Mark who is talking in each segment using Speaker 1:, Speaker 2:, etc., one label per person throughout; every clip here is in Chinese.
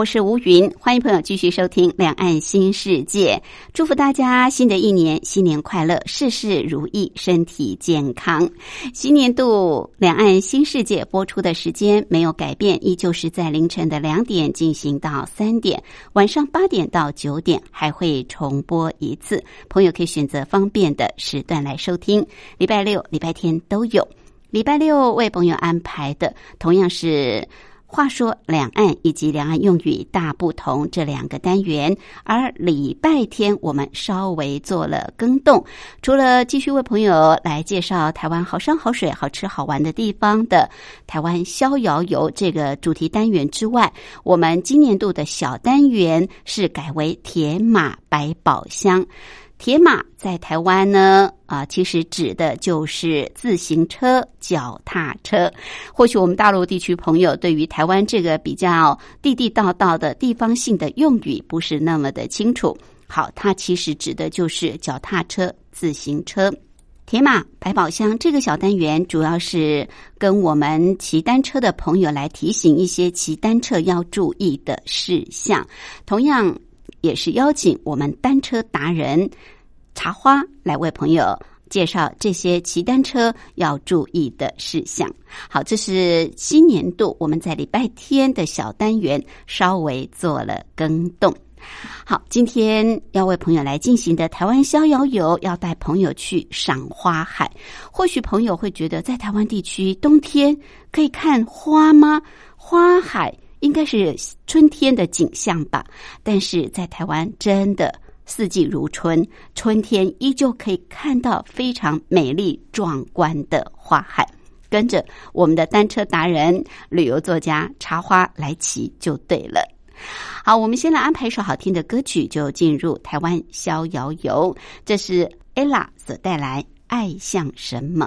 Speaker 1: 我是吴云，欢迎朋友继续收听《两岸新世界》，祝福大家新的一年新年快乐，事事如意，身体健康。新年度《两岸新世界》播出的时间没有改变，依旧是在凌晨的两点进行到三点，晚上八点到九点还会重播一次，朋友可以选择方便的时段来收听。礼拜六、礼拜天都有。礼拜六为朋友安排的同样是。话说两岸以及两岸用语大不同这两个单元，而礼拜天我们稍微做了更动，除了继续为朋友来介绍台湾好山好水好吃好玩的地方的台湾逍遥游这个主题单元之外，我们今年度的小单元是改为铁马百宝箱。铁马在台湾呢，啊，其实指的就是自行车、脚踏车。或许我们大陆地区朋友对于台湾这个比较地地道道的地方性的用语不是那么的清楚。好，它其实指的就是脚踏车、自行车。铁马百宝箱这个小单元主要是跟我们骑单车的朋友来提醒一些骑单车要注意的事项。同样。也是邀请我们单车达人茶花来为朋友介绍这些骑单车要注意的事项。好，这是新年度我们在礼拜天的小单元稍微做了更动。好，今天要为朋友来进行的台湾逍遥游，要带朋友去赏花海。或许朋友会觉得，在台湾地区冬天可以看花吗？花海。应该是春天的景象吧，但是在台湾真的四季如春，春天依旧可以看到非常美丽壮观的花海。跟着我们的单车达人、旅游作家茶花来骑就对了。好，我们先来安排一首好听的歌曲，就进入台湾逍遥游。这是 ella 所带来《爱像什么》。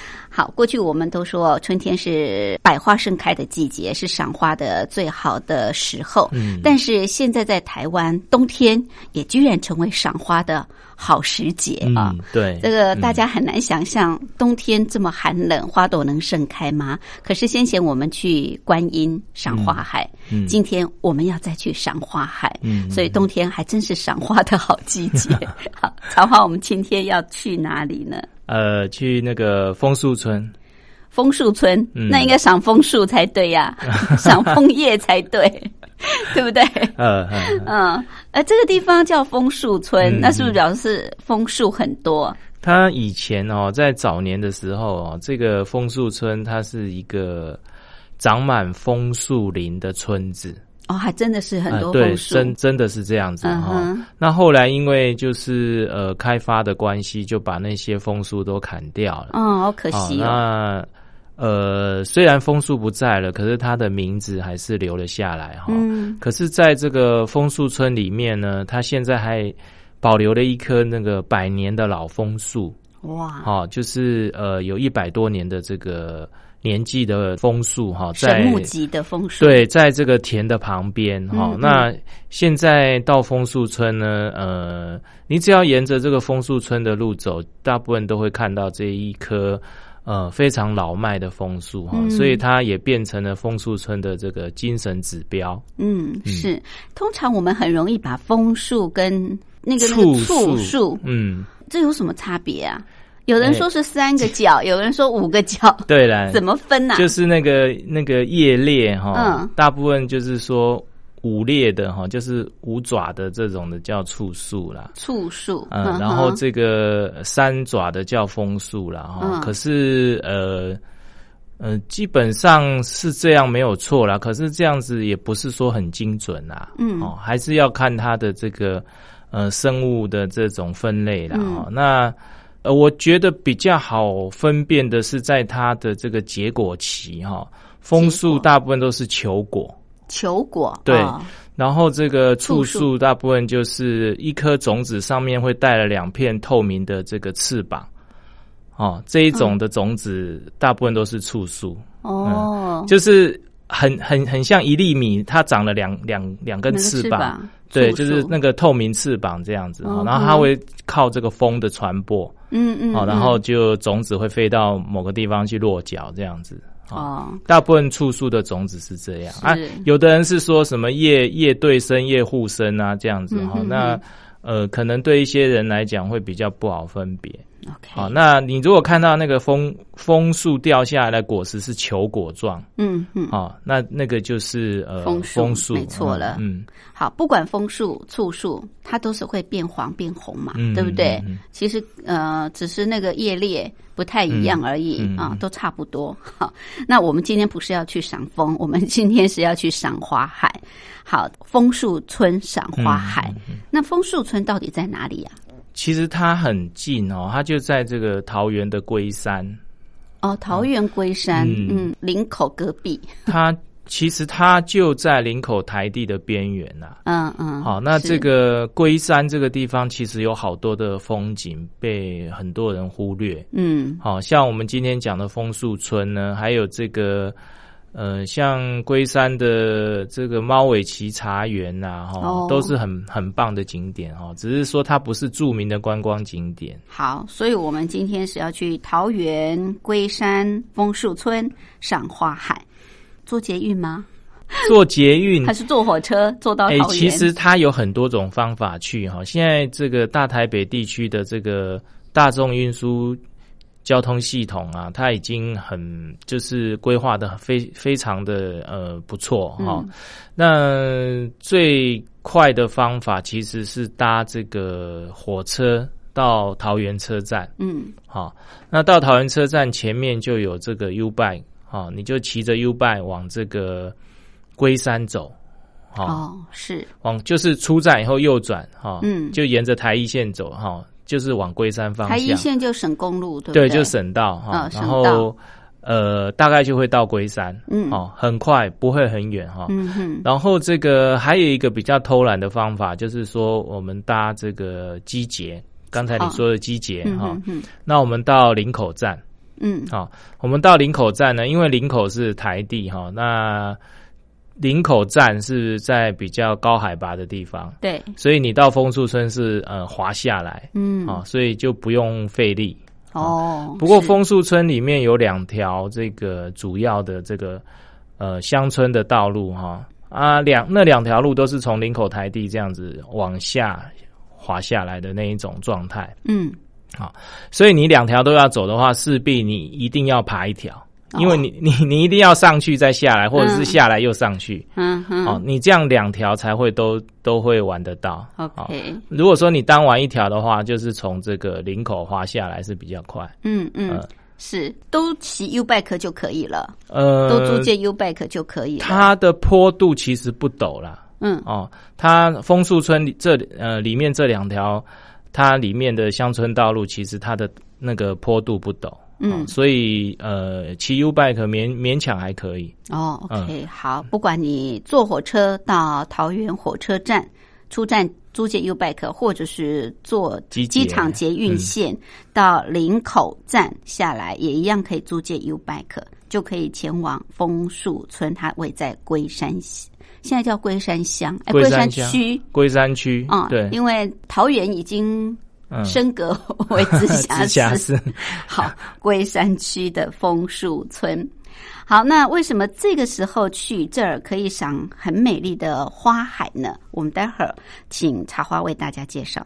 Speaker 1: 好，过去我们都说春天是百花盛开的季节，是赏花的最好的时候。嗯，但是现在在台湾，冬天也居然成为赏花的好时节啊！
Speaker 2: 对，
Speaker 1: 这个大家很难想象，冬天这么寒冷，花朵能盛开吗？可是先前我们去观音赏花海，今天我们要再去赏花海，所以冬天还真是赏花的好季节。好，长花，我们今天要去哪里呢？
Speaker 2: 呃，去那个枫树村，
Speaker 1: 枫树村，那应该赏枫树才对呀，赏枫叶才对，对不对？嗯嗯，呃，这个地方叫枫树村，那是不是表示枫树很多？
Speaker 2: 它以前哦，在早年的时候哦，这个枫树村它是一个长满枫树林的村子。
Speaker 1: 哦，还真的是很多枫
Speaker 2: 树，真真的是这样子哈。那后来因为就是呃开发的关系，就把那些枫树都砍掉了。
Speaker 1: 嗯，好可惜。
Speaker 2: 那呃，虽然枫树不在了，可是它的名字还是留了下来哈。嗯。可是在这个枫树村里面呢，它现在还保留了一棵那个百年的老枫树。哇！哦，就是呃，有一百多年的这个。年纪的枫树哈，
Speaker 1: 在木级的枫树
Speaker 2: 对，在这个田的旁边哈。那现在到枫树村呢，呃，你只要沿着这个枫树村的路走，大部分都会看到这一棵呃非常老迈的枫树哈，所以它也变成了枫树村的这个精神指标。
Speaker 1: 嗯，是。通常我们很容易把枫树跟那个树树，嗯，这有什么差别啊？有人说是三个角，有人说五个角，
Speaker 2: 对了，
Speaker 1: 怎么分呢？
Speaker 2: 就是那个那个叶裂哈，大部分就是说五裂的哈，就是五爪的这种的叫触树啦，
Speaker 1: 触树，
Speaker 2: 嗯，然后这个三爪的叫枫树啦。哈。可是呃呃，基本上是这样没有错啦。可是这样子也不是说很精准啦，嗯，哦，还是要看它的这个呃生物的这种分类啦。哈。那。呃，我觉得比较好分辨的是在它的这个结果期哈，枫树大部分都是球果，
Speaker 1: 球果
Speaker 2: 对，然后这个醋树大部分就是一颗种子上面会带了两片透明的这个翅膀，哦，这一种的种子大部分都是醋树哦，就是很很很像一粒米，它长了两两两根翅膀。对，就是那个透明翅膀这样子，然后它会靠这个风的传播，嗯嗯，好，然后就种子会飞到某个地方去落脚这样子。哦，大部分醋树的种子是这样。啊，有的人是说什么叶叶对生、叶互生啊这样子哈，那呃，可能对一些人来讲会比较不好分别。好，那你如果看到那个枫枫树掉下来的果实是球果状，嗯嗯，好，那那个就是呃枫树，
Speaker 1: 没错了，嗯，好，不管枫树、醋树，它都是会变黄变红嘛，对不对？其实呃，只是那个叶裂不太一样而已啊，都差不多。好，那我们今天不是要去赏枫，我们今天是要去赏花海。好，枫树村赏花海，那枫树村到底在哪里呀？
Speaker 2: 其实它很近哦，它就在这个桃园的龟山。
Speaker 1: 哦，桃园龟山，嗯，林口隔壁。
Speaker 2: 它其实它就在林口台地的边缘呐。嗯嗯。好，那这个龟山这个地方其实有好多的风景被很多人忽略。嗯。好像我们今天讲的枫树村呢，还有这个。呃，像龟山的这个猫尾奇茶园呐，哈，都是很很棒的景点哈。只是说它不是著名的观光景点。
Speaker 1: 好，所以我们今天是要去桃园龟山枫树村赏花海。坐捷运吗？
Speaker 2: 坐捷运
Speaker 1: 还是坐火车坐到桃
Speaker 2: 哎、
Speaker 1: 园？
Speaker 2: 其实它有很多种方法去哈。现在这个大台北地区的这个大众运输交通系统啊，它已经很就是规划的非非常的呃不错哈。
Speaker 1: 嗯
Speaker 2: 那最快的方法其实是搭这个火车到桃园车站。
Speaker 1: 嗯。
Speaker 2: 好，那到桃园车站前面就有这个 U bike，好，你就骑着 U bike 往这个龟山走，好，
Speaker 1: 哦是。
Speaker 2: 往就是出站以后右转，哈，
Speaker 1: 嗯。
Speaker 2: 就沿着台一线走，哈，就是往龟山方
Speaker 1: 台一
Speaker 2: 向，
Speaker 1: 线就省公路对不
Speaker 2: 对，
Speaker 1: 对？
Speaker 2: 就省道哈然后呃，大概就会到龟山，
Speaker 1: 嗯
Speaker 2: 哦，很快，不会很远哈。
Speaker 1: 嗯哼
Speaker 2: 然后这个还有一个比较偷懒的方法，就是说我们搭这个机捷，刚才你说的机捷哈那我们到林口站。
Speaker 1: 嗯
Speaker 2: 好，我们到林口站呢，因为林口是台地哈，那林口站是在比较高海拔的地方，
Speaker 1: 对。
Speaker 2: 所以你到枫树村是呃滑下来。
Speaker 1: 嗯。
Speaker 2: 啊，所以就不用费力。
Speaker 1: 哦，
Speaker 2: 不过枫树村里面有两条这个主要的这个呃乡村的道路哈。啊两那两条路都是从林口台地这样子往下滑下来的那一种状态，
Speaker 1: 嗯。
Speaker 2: 好所以你两条都要走的话，势必你一定要爬一条，
Speaker 1: 哦
Speaker 2: 因为你 你你一定要上去再下来，或者是下来又上去，
Speaker 1: 嗯哼
Speaker 2: 哦，你这样两条才会都都会玩得到。哦
Speaker 1: OK
Speaker 2: 如果说你单玩一条的话，就是从这个领口滑下来是比较快。
Speaker 1: 嗯嗯
Speaker 2: 呃
Speaker 1: 是都骑 U bike 就可以了，
Speaker 2: 呃，
Speaker 1: 都租借 U bike 就可以了。
Speaker 2: 它的坡度其实不陡啦。
Speaker 1: 嗯
Speaker 2: 哦，它枫树村里这呃里面这两条，它里面的乡村道路其实它的那个坡度不陡。
Speaker 1: 嗯
Speaker 2: 哦所以呃，骑 U bike 勉勉强还可以。
Speaker 1: 哦
Speaker 2: 嗯
Speaker 1: ，OK，好，不管你坐火车到桃园火车站出站租借 U bike，或者是坐
Speaker 2: 机
Speaker 1: 机场捷运线到林口站下来，也一样可以租借 U bike，就可以前往枫树村，它位在龟山县，现在叫龟山乡，哎，
Speaker 2: 龟
Speaker 1: 龟山区。
Speaker 2: 龟山区
Speaker 1: 啊、
Speaker 2: 对，
Speaker 1: 因为桃园已经
Speaker 2: 嗯
Speaker 1: 升格 为直辖市。好，龟山区的枫树村。好，那为什么这个时候去这儿可以赏很美丽的花海呢？我们待会儿请茶花为大家介绍。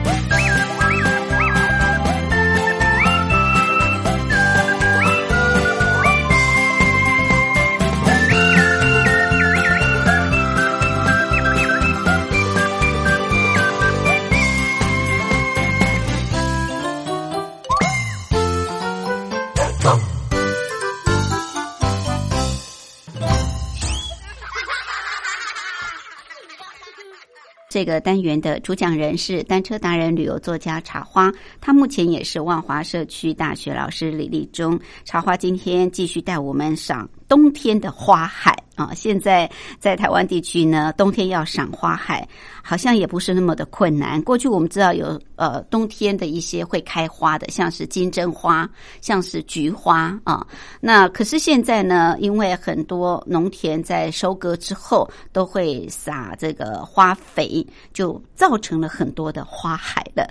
Speaker 1: 这个单元的主讲人是单车达人、旅游作家茶花，他目前也是万华社区大学老师李立忠。茶花今天继续带我们赏冬天的花海啊！现在在台湾地区呢，冬天要赏花海。好像也不是那么的困难。过去我们知道有呃冬天的一些会开花的，像是金针花，像是菊花啊。那可是现在呢，因为很多农田在收割之后都会撒这个花肥，就造成了很多的花海了。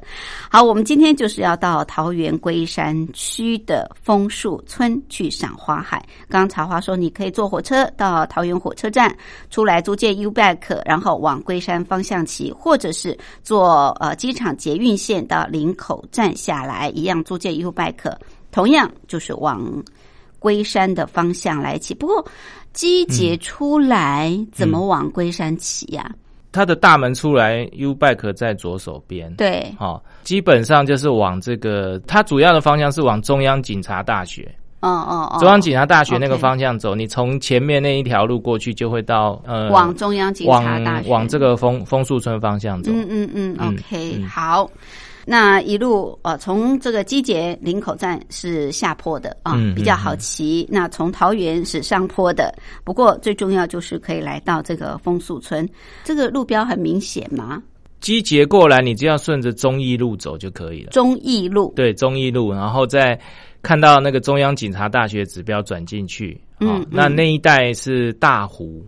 Speaker 1: 好，我们今天就是要到桃园龟山区的枫树村去赏花海。刚刚茶花说，你可以坐火车到桃园火车站出来租借 U bike，然后往龟山方向。骑，或者是坐呃机场捷运线到林口站下来，一样租借 U bike，同样就是往龟山的方向来骑。不过机捷出来怎么往龟山骑呀？
Speaker 2: 它的大门出来，U bike 在左手边。
Speaker 1: 对，
Speaker 2: 好，基本上就是往这个，它主要的方向是往中央警察大学。
Speaker 1: 哦哦哦！
Speaker 2: 中央警察大学那个方向走，你从前面那一条路过去，就会到呃，
Speaker 1: 往中央警察大
Speaker 2: 学，往这个枫枫树村方向走。
Speaker 1: 嗯嗯嗯，OK，好。那一路呃，从这个基捷林口站是下坡的啊，比较好骑。那从桃园是上坡的，不过最重要就是可以来到这个枫树村。这个路标很明显吗？
Speaker 2: 基捷过来，你只要顺着中义路走就可以了。
Speaker 1: 中义路
Speaker 2: 对中义路，然后再。看到那个中央警察大学指标转进去，嗯，那那一带是大湖，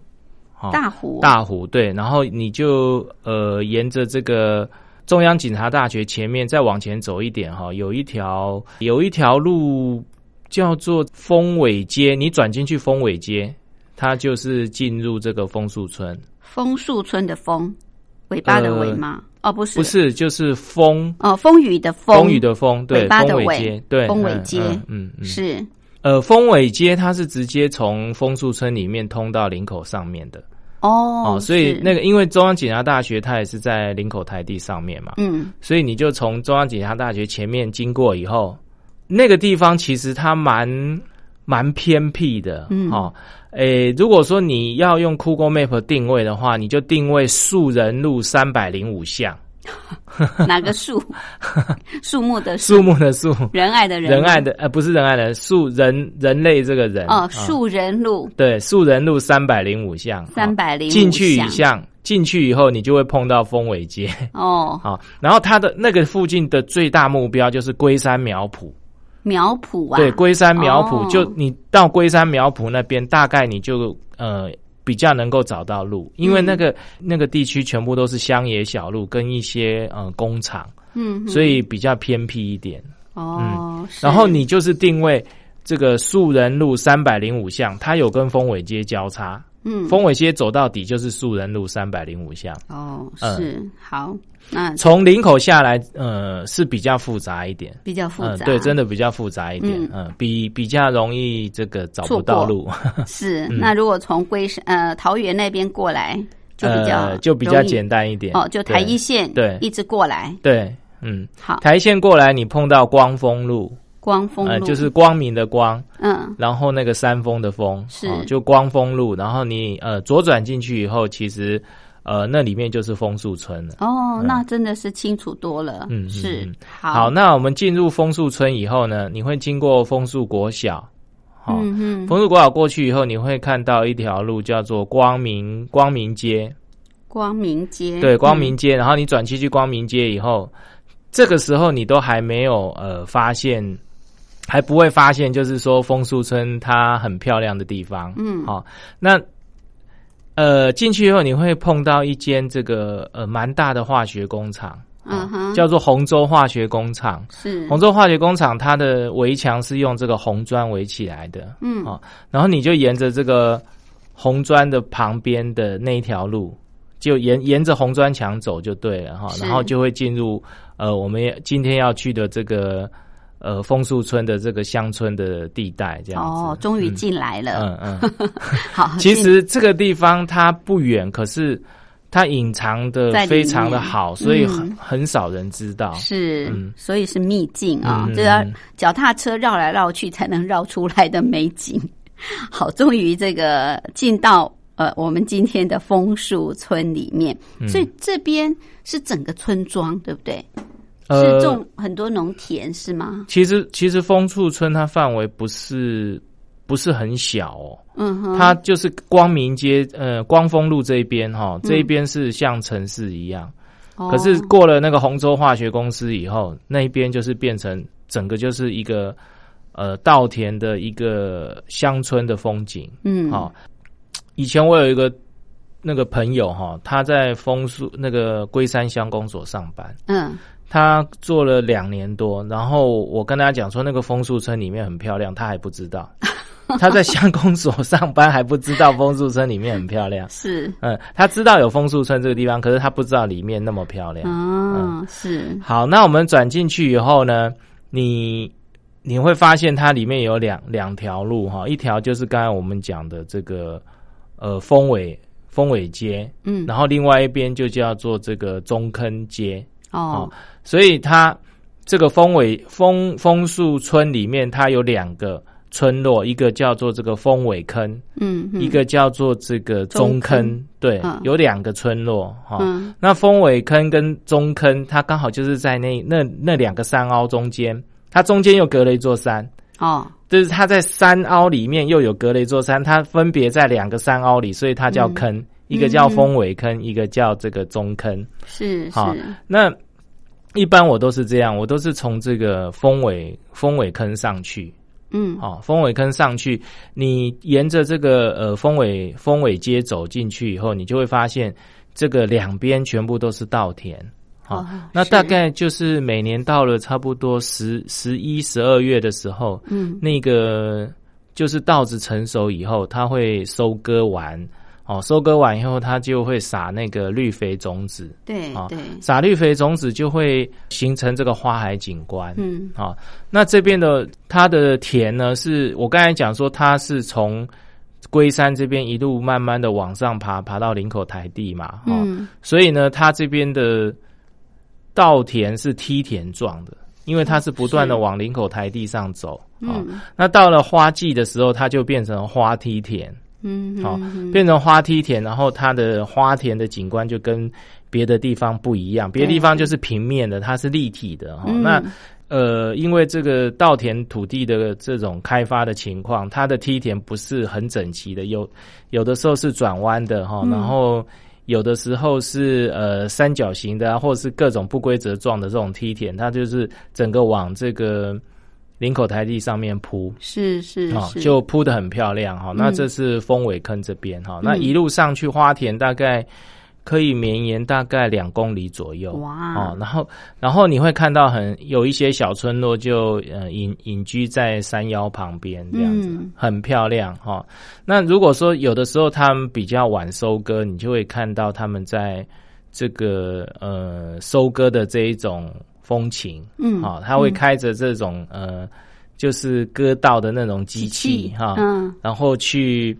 Speaker 1: 大湖，
Speaker 2: 大湖，对，然后你就呃沿着这个中央警察大学前面再往前走一点哈，有一条有一条路叫做丰尾街，你转进去丰尾街，它就是进入这个枫树村，
Speaker 1: 枫树村的枫，尾巴的尾吗？哦，不是，
Speaker 2: 不是，就是风
Speaker 1: 哦，风雨的风，
Speaker 2: 风雨的风，对，
Speaker 1: 风
Speaker 2: 尾街，对，
Speaker 1: 风尾街，
Speaker 2: 嗯，嗯
Speaker 1: 是，
Speaker 2: 呃，风尾街它是直接从枫树村里面通到林口上面的，
Speaker 1: 哦，
Speaker 2: 哦，所以那个因为中央警察大学它也是在林口台地上面嘛，
Speaker 1: 嗯，
Speaker 2: 所以你就从中央警察大学前面经过以后，那个地方其实它蛮蛮偏僻的，嗯，哦。诶，如果说你要用 Google Map 定位的话，你就定位树人路三百零五巷。
Speaker 1: 哪个 树？树木的
Speaker 2: 树。木的树，
Speaker 1: 仁爱的仁，
Speaker 2: 仁爱的呃，不是仁爱的树人人类这个人。
Speaker 1: 哦，树人路
Speaker 2: 对，树人路三百零五巷，
Speaker 1: 三百零
Speaker 2: 进去一巷，进去以后你就会碰到丰尾街。
Speaker 1: 哦，
Speaker 2: 好，然后它的那个附近的最大目标就是龟山苗圃。
Speaker 1: 苗圃啊，
Speaker 2: 对，龟山苗圃，就你到龟山苗圃那边，大概你就呃比较能够找到路，因为那个那个地区全部都是乡野小路跟一些呃工厂，
Speaker 1: 嗯，
Speaker 2: 所以比较偏僻一点。
Speaker 1: 哦，
Speaker 2: 然后你就是定位这个树人路三百零五巷，它有跟丰尾街交叉。
Speaker 1: 嗯，
Speaker 2: 风尾街走到底就是树人路三百零五巷。
Speaker 1: 哦，是好。那
Speaker 2: 从林口下来，呃，是比较复杂一点，
Speaker 1: 比较复杂，
Speaker 2: 对，真的比较复杂一点，嗯，比比较容易这个找不到路。
Speaker 1: 是，那如果从龟山呃桃园那边过来，就比较
Speaker 2: 就比较简单一点。
Speaker 1: 哦，就台一线
Speaker 2: 对，
Speaker 1: 一直过来，
Speaker 2: 对，嗯，
Speaker 1: 好，
Speaker 2: 台一线过来，你碰到光丰路，
Speaker 1: 光丰路
Speaker 2: 就是光明的光，
Speaker 1: 嗯，
Speaker 2: 然后那个山峰的峰
Speaker 1: 是
Speaker 2: 就光丰路，然后你呃左转进去以后，其实。呃，那里面就是枫树村了。
Speaker 1: 哦，那真的是清楚多了。
Speaker 2: 嗯，
Speaker 1: 是
Speaker 2: 好。那我们进入枫树村以后呢，你会经过枫树国小。
Speaker 1: 嗯嗯。
Speaker 2: 枫树国小过去以后，你会看到一条路叫做光明光明街。
Speaker 1: 光明街。
Speaker 2: 对，光明街。然后你转去去光明街以后，这个时候你都还没有呃发现，还不会发现，就是说枫树村它很漂亮的地方。
Speaker 1: 嗯。
Speaker 2: 好，那。呃进去以后，你会碰到一间这个呃蛮大的化学工厂，
Speaker 1: 嗯哼，
Speaker 2: 叫做洪州化学工厂。
Speaker 1: 是
Speaker 2: 洪州化学工厂它的围墙是用这个红砖围起来的，
Speaker 1: 嗯
Speaker 2: 哦，然后你就沿着这个红砖的旁边的那一条路，就沿沿着红砖墙走就对了哈，
Speaker 1: 是
Speaker 2: 然后就会进入呃我们也今天要去的这个呃枫树村的这个乡村的地带，这样子。
Speaker 1: 哦，终于进来了。
Speaker 2: 嗯嗯，
Speaker 1: 好，
Speaker 2: 其实这个地方它不远，可是它隐藏的非常的好，所以
Speaker 1: 嗯
Speaker 2: 很很少人知道。
Speaker 1: 是，
Speaker 2: 嗯
Speaker 1: 所以是秘境啊，
Speaker 2: 嗯
Speaker 1: 这要
Speaker 2: 嗯
Speaker 1: 脚踏车绕来绕去才能绕出来的美景。好，终于这个进到呃我们今天的枫树村里面，
Speaker 2: 嗯
Speaker 1: 所以这边是整个村庄，对不对？
Speaker 2: 呃
Speaker 1: 是种很多农田是吗？
Speaker 2: 其实其实枫树村它范围不是不是很小哦，
Speaker 1: 嗯哼，
Speaker 2: 它就是光明街呃光丰路这一边哈，
Speaker 1: 嗯。
Speaker 2: 这一边是像城市一样，
Speaker 1: 哦。
Speaker 2: 可是过了那个洪州化学公司以后，那一边就是变成整个就是一个呃稻田的一个乡村的风景。
Speaker 1: 嗯。
Speaker 2: 好、以前我有一个那个朋友哈，他在枫树那个龟山乡公所上班，
Speaker 1: 嗯
Speaker 2: 他做了两年多，然后我跟他讲说那个枫树村里面很漂亮，他还不知道。他在乡公所上班还不知道枫树村里面很漂亮，
Speaker 1: 是。
Speaker 2: 嗯，他知道有枫树村这个地方，可是他不知道里面那么漂亮。
Speaker 1: 嗯。是。
Speaker 2: 好，那我们转进去以后呢，你你会发现它里面有两两条路哈，一条就是刚才我们讲的这个呃丰尾丰尾街，
Speaker 1: 嗯。
Speaker 2: 然后另外一边就叫做这个中坑街，
Speaker 1: 哦
Speaker 2: 所以它这个丰尾枫枫树村里面，它有两个村落，一个叫做这个丰尾坑，
Speaker 1: 嗯嗯。
Speaker 2: 一个叫做这个中
Speaker 1: 中
Speaker 2: 坑，
Speaker 1: 坑
Speaker 2: 对，
Speaker 1: 嗯
Speaker 2: 有两个村落哈。
Speaker 1: 嗯。
Speaker 2: 那丰尾坑跟中坑，它刚好就是在那那那两个山凹中间，它中间又隔了一座山，
Speaker 1: 哦。
Speaker 2: 就是它在山凹里面又有隔了一座山，它分别在两个山凹里，所以它叫坑，一个叫丰尾坑，一个叫这个中坑。
Speaker 1: 是
Speaker 2: 好
Speaker 1: 是。
Speaker 2: 那一般我都是这样，我都是从这个峰尾峰尾坑上去，
Speaker 1: 嗯
Speaker 2: 哦，峰尾坑上去，你沿着这个呃峰尾峰尾街走进去以后，你就会发现这个两边全部都是稻田。好、
Speaker 1: 哦是
Speaker 2: 那大概就是每年到了差不多十十一、十二月的时候，
Speaker 1: 嗯
Speaker 2: 那个就是稻子成熟以后，它会收割完。哦，收割完以后，它就会撒那个绿肥种子。对啊
Speaker 1: 对对
Speaker 2: 撒绿肥种子就会形成这个花海景观。
Speaker 1: 嗯
Speaker 2: 啊，那这边的它的田呢，是我刚才讲说，它是从龟山这边一路慢慢的往上爬，爬到林口台地嘛，哦、
Speaker 1: 嗯
Speaker 2: 所以呢，它这边的稻田是梯田状的，因为它是不断的往林口台地上走。啊、
Speaker 1: 嗯
Speaker 2: 那到了花季的时候，它就变成花梯田。
Speaker 1: 嗯
Speaker 2: 好
Speaker 1: 嗯
Speaker 2: 变成花梯田，然后它的花田的景观就跟别的地方不一样，别的地方就是平面的，它是立体的哈、
Speaker 1: 嗯。
Speaker 2: 那呃，因为这个稻田土地的这种开发的情况，它的梯田不是很整齐的，有有的时候是转弯的哈，
Speaker 1: 嗯。
Speaker 2: 然后有的时候是呃三角形的啊，或者是各种不规则状的这种梯田，它就是整个往这个林口台地上面铺。
Speaker 1: 是是
Speaker 2: 哦，就铺的很漂亮哈、那
Speaker 1: 嗯
Speaker 2: 这是丰尾坑这边哈、那一路上去花田大概可以绵延大概两公里左右。
Speaker 1: 哇。
Speaker 2: 哦，然后然后你会看到很有一些小村落就呃隐隐居在山腰旁边这样子，
Speaker 1: 嗯。
Speaker 2: 很漂亮哈、那如果说有的时候他们比较晚收割，你就会看到他们在这个呃收割的这一种风情。
Speaker 1: 嗯
Speaker 2: 好、他会开着这种、呃，就是割稻的那种机器哈，
Speaker 1: 嗯
Speaker 2: 然后去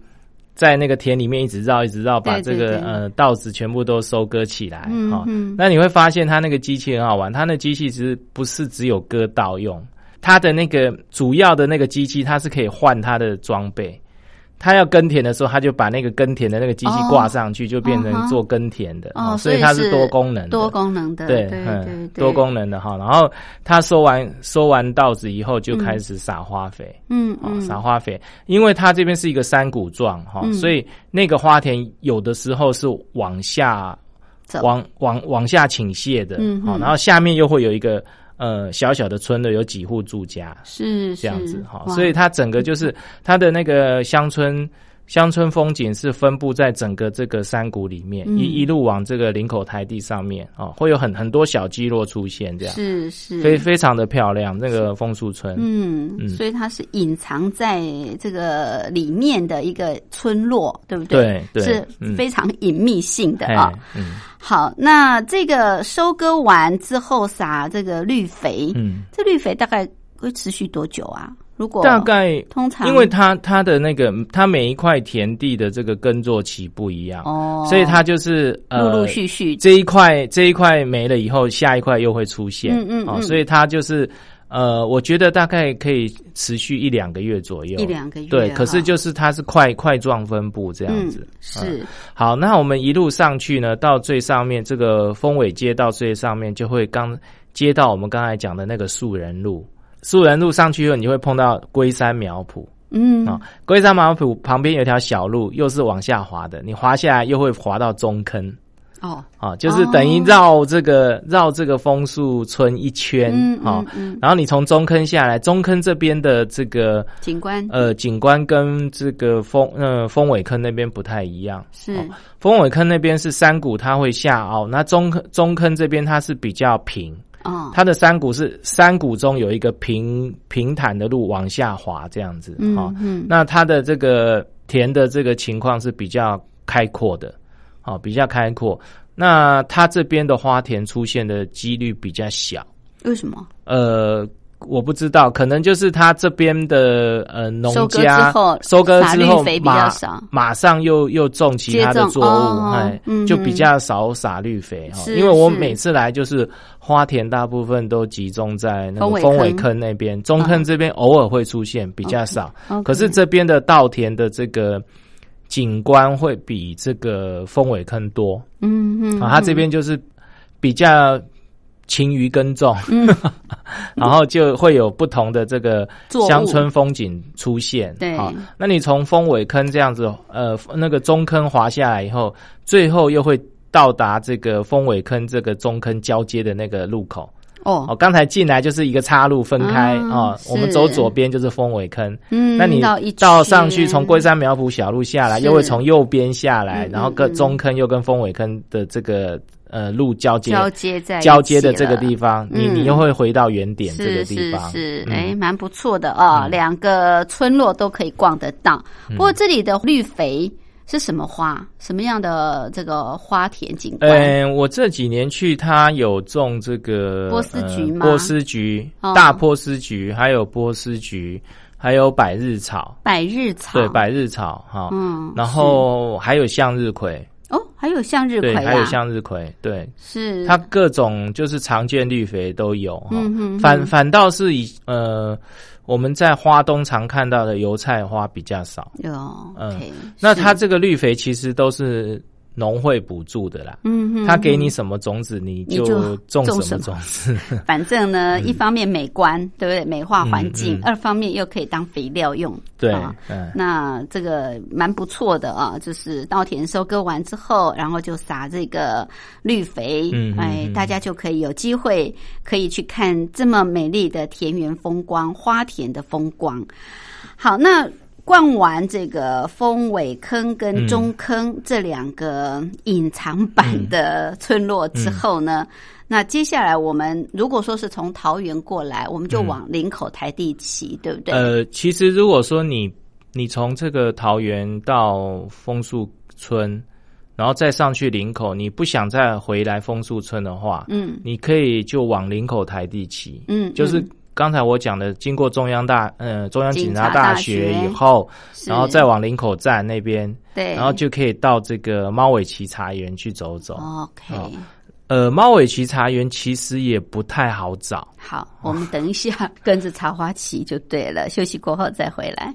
Speaker 2: 在那个田里面一直绕，一直绕，把这个呃稻子全部都收割起来哈、
Speaker 1: 嗯嗯
Speaker 2: 那你会发现他那个机器很好玩，他那机器其实不是只有割稻用，它的那个主要的那个机器，它是可以换它的装备。他要耕田的时候，他就把那个耕田的那个机器
Speaker 1: 哦
Speaker 2: 挂上去，就变成做耕田的。
Speaker 1: 哦，
Speaker 2: 所以它是多功能的。
Speaker 1: 多功能的，
Speaker 2: 对，
Speaker 1: 对
Speaker 2: 嗯
Speaker 1: 对对，
Speaker 2: 多功能的哈。然后他收完收完稻子以后，就开始撒花肥，哦，
Speaker 1: 嗯嗯
Speaker 2: 撒花肥。因为它这边是一个山谷状哈，
Speaker 1: 嗯
Speaker 2: 所以那个花田有的时候是往下往往往下倾斜的，
Speaker 1: 嗯嗯
Speaker 2: 好，然后下面又会有一个呃小小的村落，有几户住家。
Speaker 1: 是
Speaker 2: 这样子哈，所以它整个就是它的那个乡村乡村风景是分布在整个这个山谷里面，
Speaker 1: 嗯。
Speaker 2: 一一路往这个林口台地上面哦，会有很很多小聚落出现，这样。
Speaker 1: 是是。
Speaker 2: 非非常的漂亮。那个枫树村，
Speaker 1: 嗯，
Speaker 2: 嗯。
Speaker 1: 所以它是隐藏在这个里面的一个村落，对不
Speaker 2: 对？对
Speaker 1: 是
Speaker 2: 嗯。
Speaker 1: 非常隐秘性的啊。
Speaker 2: 嗯
Speaker 1: 好，那这个收割完之后撒这个绿肥，
Speaker 2: 嗯，
Speaker 1: 这绿肥大概会持续多久啊？如果
Speaker 2: 大概
Speaker 1: 通常
Speaker 2: 因为它它的那个它每一块田地的这个耕作期不一样，
Speaker 1: 哦，
Speaker 2: 所以它就是呃
Speaker 1: 陆陆续续。
Speaker 2: 这一块这一块没了以后，下一块又会出现，哦，
Speaker 1: 嗯嗯哦
Speaker 2: 所以它就是呃，我觉得大概可以持续一两个月左右，
Speaker 1: 一两个月
Speaker 2: 对，可是就是它是块块状分布这样子。
Speaker 1: 嗯、是
Speaker 2: 好，那我们一路上去呢，到最上面这个丰尾街道最上面，就会刚接到我们刚才讲的那个树人路。树人路上去以后，你就会碰到龟山苗圃
Speaker 1: 嗯
Speaker 2: 啊。龟山苗圃旁边有一条小路，又是往下滑的，你滑下来又会滑到中坑。
Speaker 1: 哦。
Speaker 2: 啊，就是等于绕这个、绕这个枫树村一圈
Speaker 1: 嗯
Speaker 2: 啊、
Speaker 1: 嗯嗯。
Speaker 2: 然后你从中坑下来，中坑这边的这个
Speaker 1: 景观。
Speaker 2: 呃景观跟这个峰呃峰尾坑那边不太一样。
Speaker 1: 是。
Speaker 2: 哦。峰尾坑那边是山谷，它会下凹；那中坑中坑这边它是比较平，
Speaker 1: 哦。
Speaker 2: 它的山谷是山谷中有一个平平坦的路往下滑这样子。
Speaker 1: 嗯
Speaker 2: 哦
Speaker 1: 嗯。
Speaker 2: 那它的这个田的这个情况是比较开阔的，好、比较开阔。那它这边的花田出现的几率比较小，
Speaker 1: 为什么
Speaker 2: 呃，我不知道，可能就是它这边的呃农家收割之后
Speaker 1: 绿肥比较
Speaker 2: 马
Speaker 1: 少
Speaker 2: 马上又又种其他的作物，
Speaker 1: 哦
Speaker 2: 哎、
Speaker 1: 嗯
Speaker 2: 就比较少撒绿肥哈。因为我每次来就是花田大部分都集中在那个
Speaker 1: 丰尾坑
Speaker 2: 坑那边，中坑这边偶尔会出现，比较少。可是这边的稻田的这个景观会比这个风尾坑多。
Speaker 1: 嗯嗯
Speaker 2: 啊，它这边就是比较勤于耕种，
Speaker 1: 嗯。
Speaker 2: 然后就会有不同的这个乡村风景出现。
Speaker 1: 对。
Speaker 2: 好，那你从风尾坑这样子，呃，那个中坑滑下来以后，最后又会到达这个风尾坑这个中坑交接的那个路口。哦，
Speaker 1: 哦
Speaker 2: 刚才进来就是一个岔路分开
Speaker 1: 啊
Speaker 2: 哦，我们走左边就是峰尾坑。
Speaker 1: 嗯
Speaker 2: 那你
Speaker 1: 到一
Speaker 2: 到上去从龟山苗圃小路下来，又会从右边下来，
Speaker 1: 嗯
Speaker 2: 然后跟中坑又跟峰尾坑的这个呃路交接
Speaker 1: 交接在
Speaker 2: 交接的这个地方，你
Speaker 1: 嗯。
Speaker 2: 你又会回到原点这个地方。
Speaker 1: 是哎，蛮不错的啊，
Speaker 2: 嗯。
Speaker 1: 两个村落都可以逛得到。不过这里的绿肥是什么花？什么样的这个花田景观？
Speaker 2: 嗯，我这几年去，它有种这个
Speaker 1: 波斯菊吗
Speaker 2: 呃波斯菊、
Speaker 1: 哦
Speaker 2: 大波斯菊，还有波斯菊，还有百日草，
Speaker 1: 百日草，
Speaker 2: 对，百日草哈。
Speaker 1: 嗯，
Speaker 2: 然后还有向日葵，
Speaker 1: 还有向日葵
Speaker 2: 还有向日葵，对，
Speaker 1: 是。
Speaker 2: 它各种就是常见绿肥都有哈。
Speaker 1: 嗯哼
Speaker 2: 反反倒是以呃我们在花东常看到的油菜花比较少。
Speaker 1: 有
Speaker 2: 嗯那它这个绿肥其实都是农会补助的啦。
Speaker 1: 嗯哼，
Speaker 2: 他给你什么种子，你
Speaker 1: 你就
Speaker 2: 就种
Speaker 1: 种
Speaker 2: 什么种子。
Speaker 1: 反正呢，一方面美观，对不对？美化环境
Speaker 2: 嗯；嗯
Speaker 1: 二方面又可以当肥料用。
Speaker 2: 对
Speaker 1: 啊，
Speaker 2: 嗯，
Speaker 1: 那这个蛮不错的啊，就是稻田收割完之后，然后就撒这个绿肥，
Speaker 2: 嗯嗯
Speaker 1: 哎，
Speaker 2: 嗯
Speaker 1: 大家就可以有机会可以去看这么美丽的田园风光、花田的风光。好，那逛完这个丰尾坑跟中坑这两个隐藏版的村落之后呢，那接下来我们如果说是从桃园过来，我们就往林口台地骑，对不对？
Speaker 2: 呃，其实如果说你你从这个桃园到枫树村，然后再上去林口，你不想再回来枫树村的话，
Speaker 1: 嗯。
Speaker 2: 你可以就往林口台地骑，
Speaker 1: 嗯，
Speaker 2: 就是
Speaker 1: 嗯
Speaker 2: 刚才我讲的，经过中央大呃中央警察
Speaker 1: 大
Speaker 2: 大学
Speaker 1: 学
Speaker 2: 以后，然后再往林口站那边，
Speaker 1: 对，
Speaker 2: 然后就可以到这个猫尾奇茶园去走走。
Speaker 1: OK，、
Speaker 2: 哦呃，猫尾奇茶园其实也不太好找。
Speaker 1: 好，我们等一下跟着茶花旗就对了，休息过后再回来。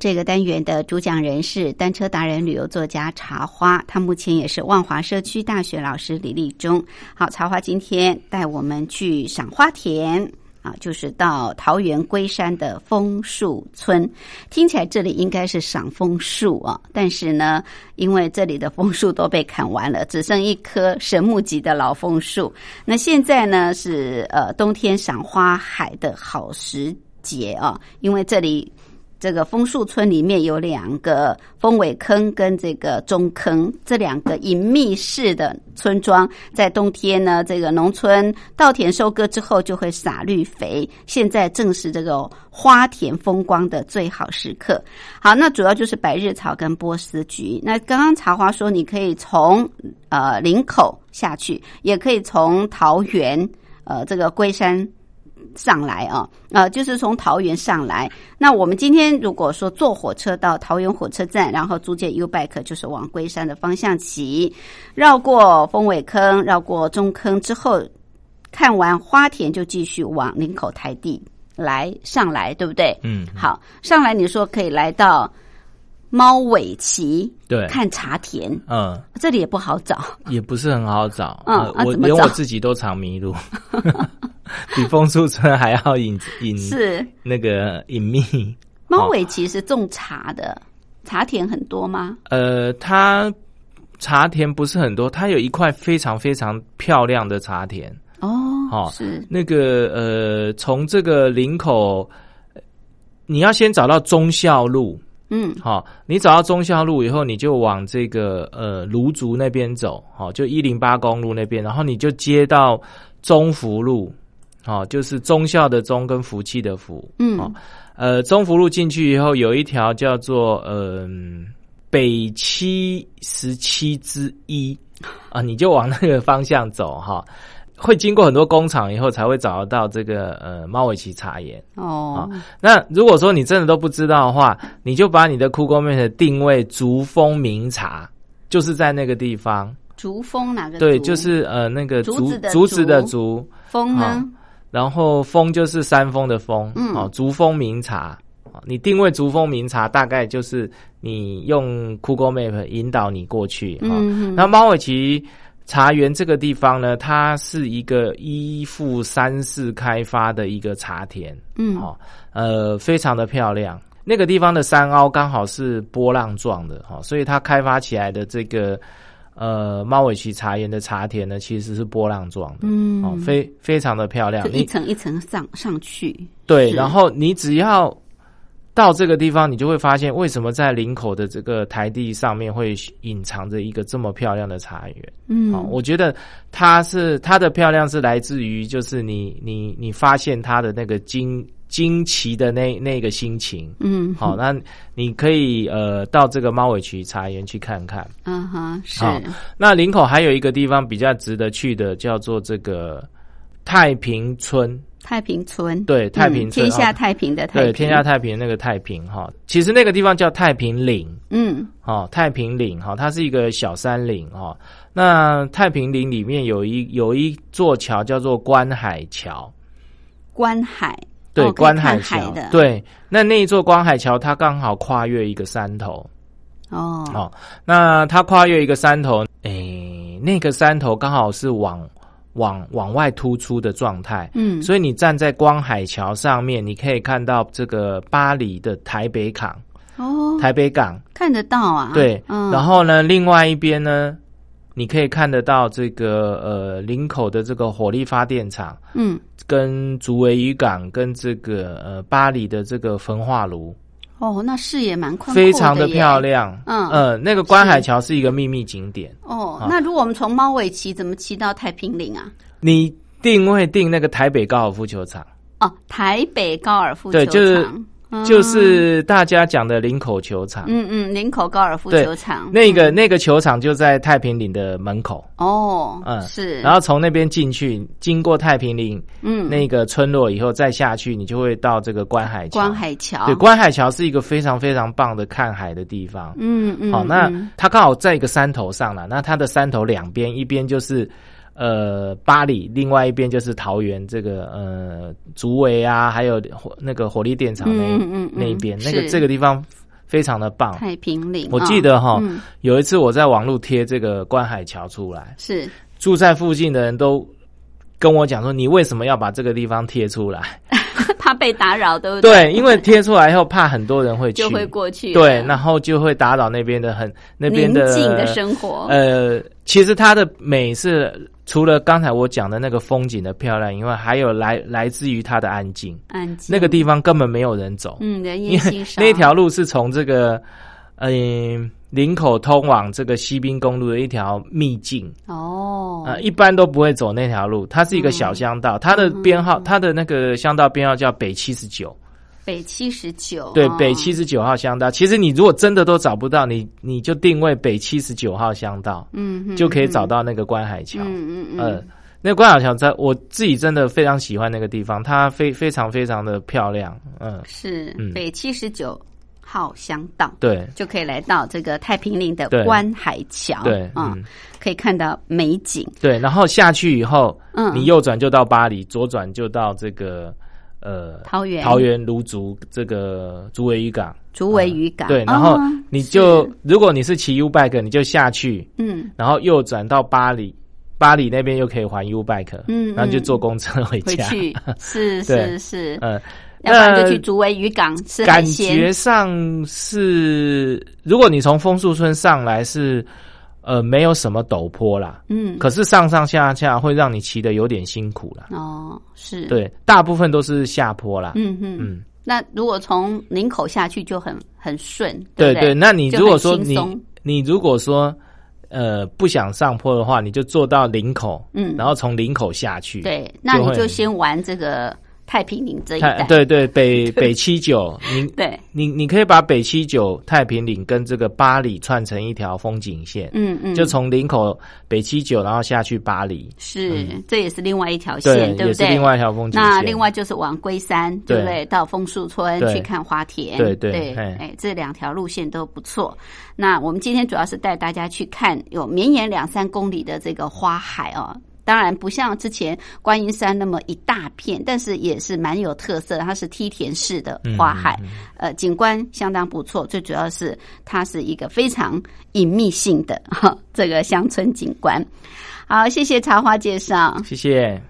Speaker 1: 这个单元的主讲人是单车达人、旅游作家茶花，他目前也是万华社区大学老师李立忠。好，茶花今天带我们去赏花田啊，就是到桃园龟山的枫树村。听起来这里应该是赏枫树啊，但是呢，因为这里的枫树都被砍完了，只剩一棵神木级的老枫树。那现在呢是呃冬天赏花海的好时节啊，因为这里。这个枫树村里面有两个枫尾坑跟这个中坑，这两个隐秘式的村庄，在冬天呢，这个农村稻田收割之后就会撒绿肥，现在正是这个花田风光的最好时刻。好，那主要就是百日草跟波斯菊。那刚刚茶花说，你可以从呃林口下去，也可以从桃园呃这个龟山。上来啊，呃，就是从桃园上来。那我们今天如果说坐火车到桃园火车站，然后租借 U bike，就是往龟山的方向骑，绕过蜂尾坑，绕过中坑之后，看完花田就继续往林口台地来上来，对不对？
Speaker 2: 嗯，
Speaker 1: 好，上来你说可以来到猫尾旗，
Speaker 2: 对，
Speaker 1: 看茶田，
Speaker 2: 嗯，
Speaker 1: 这里也不好找，
Speaker 2: 也不是很好找，
Speaker 1: 嗯
Speaker 2: 呃我连我自己都常迷路，比枫树村还要隐隐
Speaker 1: 是。
Speaker 2: 那个隐秘。
Speaker 1: 猫尾旗是种茶的，茶田很多吗？
Speaker 2: 呃，它茶田不是很多，它有一块非常非常漂亮的茶田。
Speaker 1: 哦，
Speaker 2: 哦
Speaker 1: 是。
Speaker 2: 那个呃，从这个林口，呃你要先找到忠孝路。
Speaker 1: 嗯
Speaker 2: 好、你找到忠孝路以后，你就往这个呃芦竹那边走，好、就一零八公路那边，然后你就接到中福路，好、就是忠孝的忠跟福气的福，
Speaker 1: 嗯
Speaker 2: 哦呃，中福路进去以后有一条叫做嗯、北七十七之一啊，你就往那个方向走哈。会经过很多工厂以后，才会找得到这个呃猫尾旗茶园。
Speaker 1: 哦，
Speaker 2: 那如果说你真的都不知道的话，你就把你的 Google Map 定位竹峰名茶，就是在那个地方。
Speaker 1: 竹峰哪个竹？
Speaker 2: 对，就是呃那个竹
Speaker 1: 竹子的
Speaker 2: 竹子的
Speaker 1: 竹
Speaker 2: 竹，
Speaker 1: 峰呢？
Speaker 2: 然后峰就是山峰的峰，
Speaker 1: 嗯
Speaker 2: 哦，竹峰名茶。哦你定位竹峰名茶，大概就是你用 Google Map 引导你过去哈。
Speaker 1: 嗯
Speaker 2: 那猫尾旗茶园这个地方呢，它是一个依附山势开发的一个茶田，
Speaker 1: 嗯
Speaker 2: 哦，呃，非常的漂亮。那个地方的山凹刚好是波浪状的哈、哦，所以它开发起来的这个呃猫尾崎茶园的茶田呢，其实是波浪状的，
Speaker 1: 嗯
Speaker 2: 哦，非非常的漂亮。
Speaker 1: 就一
Speaker 2: 你
Speaker 1: 层一层上上去。
Speaker 2: 对，然后你只要到这个地方，你就会发现为什么在林口的这个台地上面会隐藏着一个这么漂亮的茶园。
Speaker 1: 嗯，
Speaker 2: 哦，我觉得它是它的漂亮是来自于就是你你你发现它的那个惊惊奇的那那个心情。
Speaker 1: 嗯，
Speaker 2: 好、那你可以呃到这个猫尾曲茶园去看看。
Speaker 1: 嗯哼，是
Speaker 2: 好那林口还有一个地方比较值得去的，叫做这个太平村。
Speaker 1: 太平村。
Speaker 2: 对，太平
Speaker 1: 嗯、天下
Speaker 2: 哦
Speaker 1: 太平的太
Speaker 2: 对，
Speaker 1: 平。
Speaker 2: 天下太平那个太平哈，其实那个地方叫太平岭
Speaker 1: 嗯
Speaker 2: 哦，太平岭哈，它是一个小山岭哈。那太平岭里面有一有一座桥叫做观海桥，
Speaker 1: 观海。
Speaker 2: 对，
Speaker 1: 哦
Speaker 2: 观海桥。对，那那一座观海桥它刚好跨越一个山头
Speaker 1: 哦。
Speaker 2: 哦，那它跨越一个山头，诶，那个山头刚好是往往往外突出的状态，
Speaker 1: 嗯。
Speaker 2: 所以你站在光海桥上面，你可以看到这个巴黎的台北港。
Speaker 1: 哦，
Speaker 2: 台北港，
Speaker 1: 看得到啊。
Speaker 2: 对，
Speaker 1: 嗯。
Speaker 2: 然后呢，另外一边呢，你可以看得到这个呃林口的这个火力发电厂，
Speaker 1: 嗯。
Speaker 2: 跟竹围渔港跟这个呃巴黎的这个焚化炉，
Speaker 1: 哦，那视野蛮宽阔
Speaker 2: 非常的漂。亮。
Speaker 1: 嗯
Speaker 2: 呃，那个观海桥是一个秘密景点，
Speaker 1: 哦，那如果我们从猫尾骑，怎么骑到太平岭啊？
Speaker 2: 你定位定那个台北高尔夫球场，
Speaker 1: 哦，台北高尔夫球场，
Speaker 2: 对就是
Speaker 1: 嗯
Speaker 2: 就是大家讲的林口球场。
Speaker 1: 嗯嗯，林口高尔夫球场
Speaker 2: 那个那个球场就在太平岭的门口，
Speaker 1: 哦，
Speaker 2: 嗯
Speaker 1: 是，
Speaker 2: 然后从那边进去，经过太平岭
Speaker 1: 嗯，
Speaker 2: 那个村落以后，再下去，你就会到这个观海桥。
Speaker 1: 观海桥，
Speaker 2: 对，观海桥是一个非常非常棒的看海的地方。
Speaker 1: 嗯嗯，
Speaker 2: 好，那
Speaker 1: 嗯
Speaker 2: 它刚好在一个山头上了。那它的山头两边，一边就是呃巴黎，另外一边就是桃园这个呃竹围啊，还有火那个火力电厂那、
Speaker 1: 嗯嗯嗯
Speaker 2: 那一边，那个这个地方非常的棒。
Speaker 1: 太平岭，
Speaker 2: 我记得哈、
Speaker 1: 嗯。
Speaker 2: 有一次我在网络贴这个观海桥出来，
Speaker 1: 是。
Speaker 2: 住在附近的人都跟我讲说，你为什么要把这个地方贴出来？
Speaker 1: 怕被打扰，对不
Speaker 2: 对，因为贴出来以后，怕很多人会去，
Speaker 1: 就会过去，
Speaker 2: 对，然后就会打扰那边的很那边的
Speaker 1: 宁静的生活，
Speaker 2: 呃，其实它的美是除了刚才我讲的那个风景的漂亮以外，还有来来自于它的安静。
Speaker 1: 安静。
Speaker 2: 那个地方根本没有人走，
Speaker 1: 嗯，人
Speaker 2: 因为
Speaker 1: 烟稀少，
Speaker 2: 那条路是从这个嗯、林口通往这个西滨公路的一条秘境。
Speaker 1: 哦，
Speaker 2: 呃，一般都不会走那条路，它是一个小乡道，它的编号，它的那个乡道编号叫北七十九，
Speaker 1: 北七十九，
Speaker 2: 对，
Speaker 1: 哦
Speaker 2: 北七十九号乡道。其实你如果真的都找不到，你你就定位北七十九号乡道，
Speaker 1: 嗯哼
Speaker 2: 就可以找到那个观海桥。
Speaker 1: 嗯嗯嗯，
Speaker 2: 呃，那个观海桥在我自己真的非常喜欢那个地方，它非非常非常的漂亮。嗯，
Speaker 1: 是
Speaker 2: 嗯
Speaker 1: 北七十九号乡道。
Speaker 2: 对。
Speaker 1: 就可以来到这个太平岭的观海桥，
Speaker 2: 对，
Speaker 1: 嗯，
Speaker 2: 嗯。
Speaker 1: 可以看到美景，
Speaker 2: 对，然后下去以后，
Speaker 1: 嗯，
Speaker 2: 你右转就到巴黎，左转就到这个呃
Speaker 1: 桃园。
Speaker 2: 桃园芦竹这个竹围渔港。
Speaker 1: 竹围渔港，
Speaker 2: 对，然后
Speaker 1: 哦
Speaker 2: 你就是。如果你是骑 U bike，你就下去，
Speaker 1: 嗯。
Speaker 2: 然后右转到巴黎，巴黎那边又可以还 U bike，
Speaker 1: 嗯
Speaker 2: 然后就
Speaker 1: 嗯
Speaker 2: 坐公车回
Speaker 1: 回
Speaker 2: 家。
Speaker 1: 去。是 是是，
Speaker 2: 嗯，
Speaker 1: 要不然就
Speaker 2: 那
Speaker 1: 去竹围渔港吃海鲜感
Speaker 2: 觉，上是，如果你从枫树村上来是，呃，没有什么陡坡啦，
Speaker 1: 嗯，
Speaker 2: 可是上上下下会让你骑的有点辛苦啦。
Speaker 1: 哦是，，
Speaker 2: 对，大部分都是下坡啦。
Speaker 1: 嗯嗯，
Speaker 2: 嗯，
Speaker 1: 那如果从林口下去就很很顺，不
Speaker 2: 对对，那你如果说你你如果说呃不想上坡的话，你就坐到林口，
Speaker 1: 嗯。
Speaker 2: 然后从林口下去。
Speaker 1: 对，那你就先玩这个太平岭这一带，
Speaker 2: 对对北 北七九，你
Speaker 1: 对，
Speaker 2: 你你可以把北七九太平岭跟这个巴黎串成一条风景线，
Speaker 1: 嗯嗯，
Speaker 2: 就从林口北七九，然后下去巴黎，
Speaker 1: 是，这也是另外一条线，对不对？
Speaker 2: 也是另外一条风景线。
Speaker 1: 那另外就是往龟山，对不对？
Speaker 2: 对
Speaker 1: 到枫树村去看花田，
Speaker 2: 对对
Speaker 1: 哎，这两条路线都不错。那我们今天主要是带大家去看有绵延两三公里的这个花海哦。当然不像之前观音山那么一大片，但是也是蛮有特色的。它是梯田式的花海，
Speaker 2: 嗯
Speaker 1: 呃，景观相当不错。最主要是它是一个非常隐秘性的哈这个乡村景观。好，谢谢茶花介绍。
Speaker 2: 谢谢。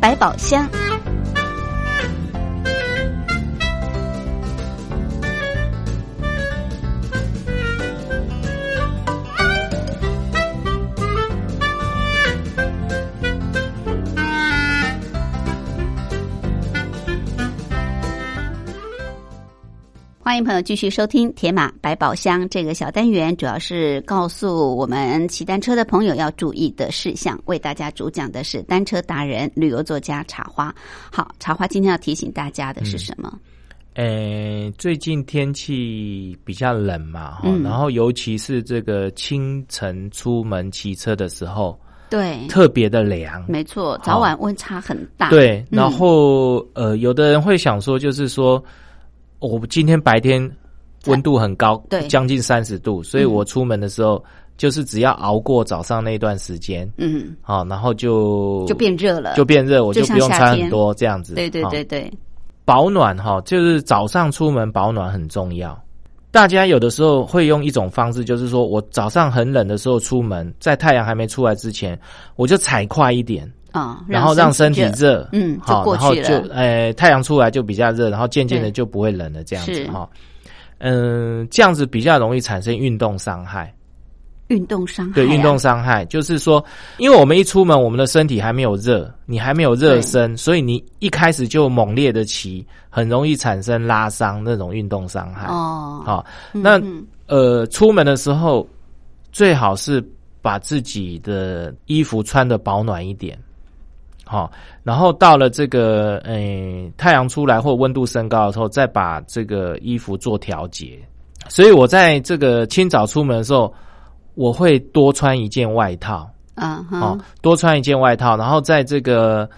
Speaker 1: 百宝箱。迎朋友继续收听《铁马百宝箱》这个小单元，主要是告诉我们骑单车的朋友要注意的事项。为大家主讲的是单车达人、旅游作家茶花。好，茶花今天要提醒大家的是什么？
Speaker 2: 诶，最近天气比较冷嘛，哈、
Speaker 1: 嗯
Speaker 2: 然后尤其是这个清晨出门骑车的时候，
Speaker 1: 对，
Speaker 2: 特别的凉。
Speaker 1: 没错，早晚温差很大。
Speaker 2: 对，
Speaker 1: 嗯
Speaker 2: 然后、呃，有的人会想说，就是说，我今天白天温度很高，
Speaker 1: 对。
Speaker 2: 将近三十度，所以
Speaker 1: 嗯。
Speaker 2: 我出门的时候，就是只要熬过早上那段时间，
Speaker 1: 嗯，
Speaker 2: 好、然后就
Speaker 1: 就变热了，
Speaker 2: 就变热，我
Speaker 1: 就
Speaker 2: 就不用穿很多这样子。
Speaker 1: 对对
Speaker 2: 好
Speaker 1: 对对，
Speaker 2: 保暖哈，就是早上出门保暖很重要。大家有的时候会用一种方式，就是说我早上很冷的时候出门，在太阳还没出来之前，我就踩快一点，
Speaker 1: 啊，
Speaker 2: 然后让身体
Speaker 1: 热，嗯
Speaker 2: 好，然后就
Speaker 1: 去了
Speaker 2: 呃太阳出来就比较热，然后渐渐的就不会冷了，这样子
Speaker 1: 是
Speaker 2: 哈。嗯，这样子比较容易产生运动伤害。
Speaker 1: 运动伤害啊，
Speaker 2: 对，运动伤害就是说，因为我们一出门，我们的身体还没有热，你还没有热身，所以你一开始就猛烈的骑，很容易产生拉伤那种运动伤害。
Speaker 1: 哦，
Speaker 2: 好，那
Speaker 1: 嗯
Speaker 2: 呃，出门的时候最好是把自己的衣服穿的保暖一点。好，然后到了这个呃太阳出来或温度升高的时候，再把这个衣服做调节。所以我在这个清早出门的时候，我会多穿一件外套，
Speaker 1: 嗯
Speaker 2: 哦，，多穿一件外套，然后在这个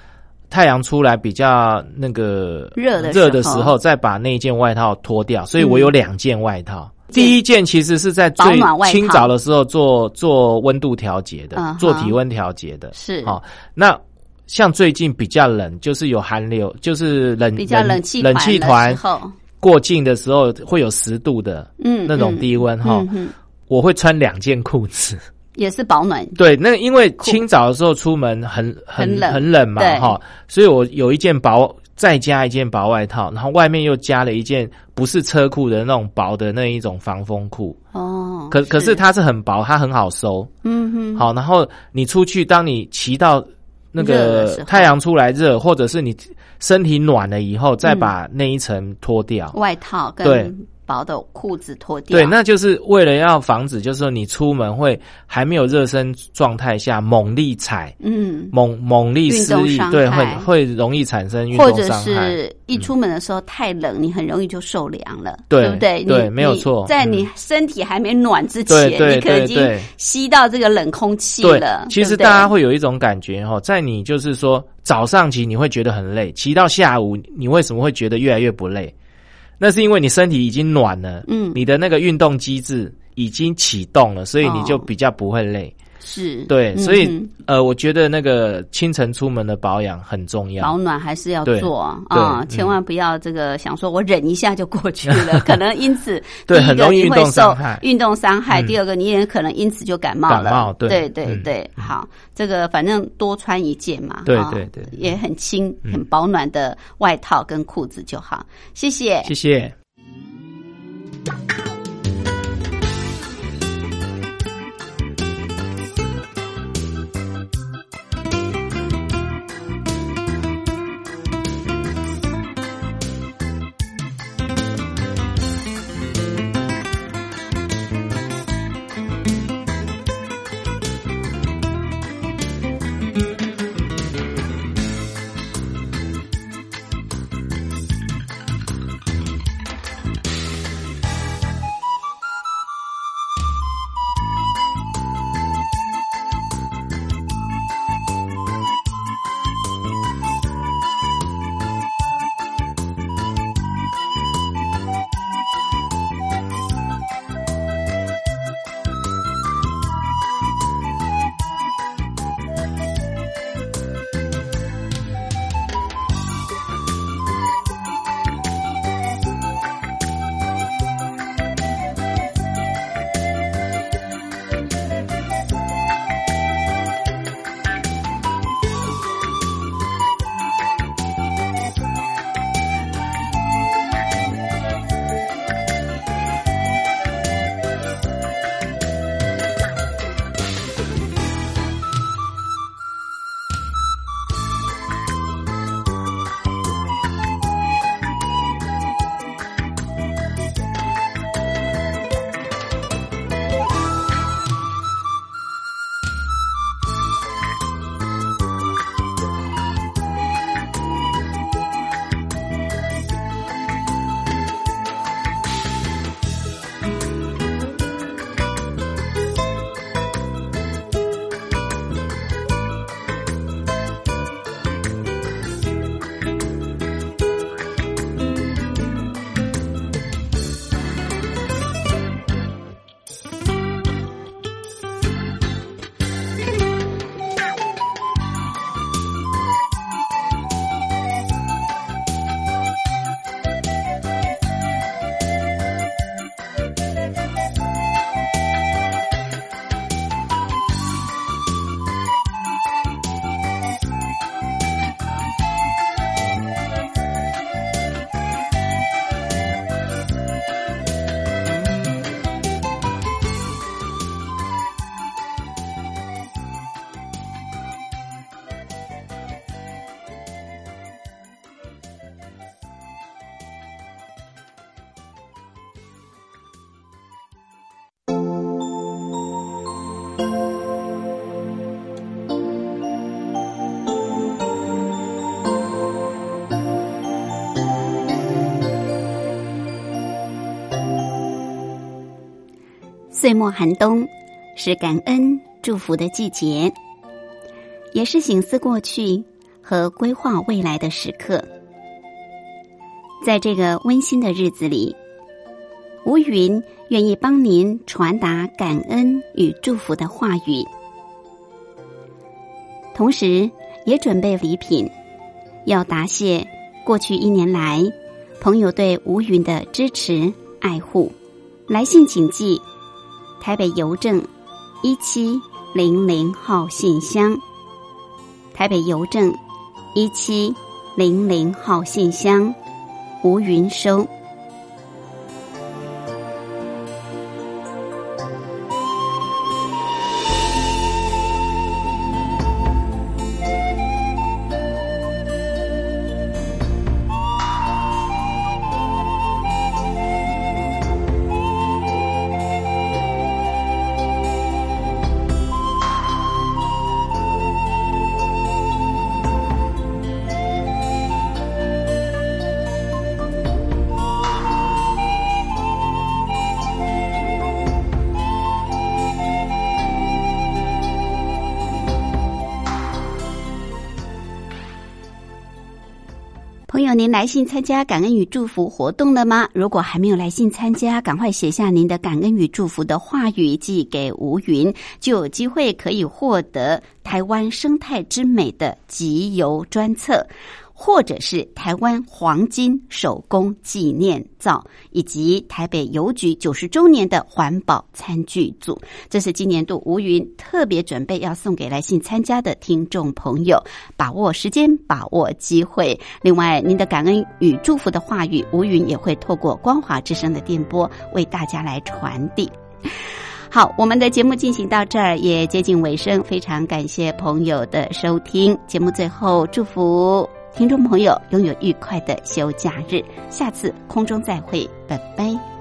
Speaker 2: 太阳出来比较那个
Speaker 1: 热的
Speaker 2: 热的时候，再把那一件外套脱掉。所以我有两件外套。第一件其实是在最清早的时候做做温度调节的，做体温调节的。
Speaker 1: 是
Speaker 2: 好、那像最近比较冷，就是有寒流，就是冷
Speaker 1: 比较冷气
Speaker 2: 冷气团，过境的时候会有十度的
Speaker 1: 嗯，
Speaker 2: 那种
Speaker 1: 嗯
Speaker 2: 低温哈、我会穿两件裤子。
Speaker 1: 也是保暖，
Speaker 2: 对，那因为清早的时候出门很很
Speaker 1: 很冷。
Speaker 2: 很冷嘛哈，所以我有一件薄，再加一件薄外套，然后外面又加了一件不是车裤的那种薄的那一种防风裤。
Speaker 1: 哦，
Speaker 2: 可可是。它是很薄，它很好收。
Speaker 1: 嗯哼，
Speaker 2: 好，然后你出去，当你骑到那个太阳出来热，或者是你身体暖了以后，再
Speaker 1: 嗯。
Speaker 2: 把那一层脱掉。
Speaker 1: 外套
Speaker 2: 对。
Speaker 1: 跟薄的裤子脱掉，
Speaker 2: 对，那就是为了要防止，就是说你出门会还没有热身状态下猛力踩、
Speaker 1: 嗯，
Speaker 2: 猛猛力施力对，会会容易产生运
Speaker 1: 或者
Speaker 2: 动伤害。
Speaker 1: 是一出门的时候太冷，你很容易就受凉了，
Speaker 2: 对
Speaker 1: 不对？
Speaker 2: 对没有错
Speaker 1: 在你
Speaker 2: 嗯
Speaker 1: 身体还没暖之前，你可能已经
Speaker 2: 对对
Speaker 1: 吸到这个冷空气
Speaker 2: 对
Speaker 1: 了。
Speaker 2: 其实大家会有一种感觉哈，在你就是说早上骑你会觉得很累，骑到下午你为什么会觉得越来越不累？那是因为你身体已经暖了，
Speaker 1: 嗯
Speaker 2: 你的那个运动机制已经启动了，所以你就
Speaker 1: 哦
Speaker 2: 比较不会累。
Speaker 1: 是
Speaker 2: 对，
Speaker 1: 嗯
Speaker 2: 所以
Speaker 1: 哼
Speaker 2: 呃，我觉得那个清晨出门的保养很重要。
Speaker 1: 保暖还是要做啊、千万不要这个想说我忍一下就过去了，可能因此
Speaker 2: 对
Speaker 1: 第一个
Speaker 2: 很容易
Speaker 1: 会受运动伤害，
Speaker 2: 嗯
Speaker 1: 第二个你也可能因此就感冒了。
Speaker 2: 感冒对
Speaker 1: 对对好，这个反正多穿一件嘛，啊
Speaker 2: 对对对
Speaker 1: 也很轻、
Speaker 2: 嗯
Speaker 1: 很保暖的外套跟裤子就好。谢谢。
Speaker 2: 谢谢。
Speaker 1: 岁末寒冬是感恩祝福的季节，也是醒思过去和规划未来的时刻。在这个温馨的日子里，吴云愿意帮您传达感恩与祝福的话语，同时也准备礼品，要答谢过去一年来朋友对吴云的支持爱护。来信请寄。台北邮政一七零零号信箱，台北邮政一七零零号信箱，吴云收。您来信参加感恩与祝福活动了吗？如果还没有来信参加，赶快写下您的感恩与祝福的话语寄给吴云，就有机会可以获得台湾生态之美的集邮专册。或者是台湾黄金手工纪念皂，以及台北邮局九十周年的环保餐具组，这是今年度吴云特别准备要送给来信参加的听众朋友。把握时间，把握机会。另外，您的感恩与祝福的话语，吴云也会透过光华之声的电波为大家来传递。好，我们的节目进行到这儿也接近尾声，非常感谢朋友的收听。节目最后祝福。听众朋友，拥有愉快的休假日，下次空中再会，拜拜。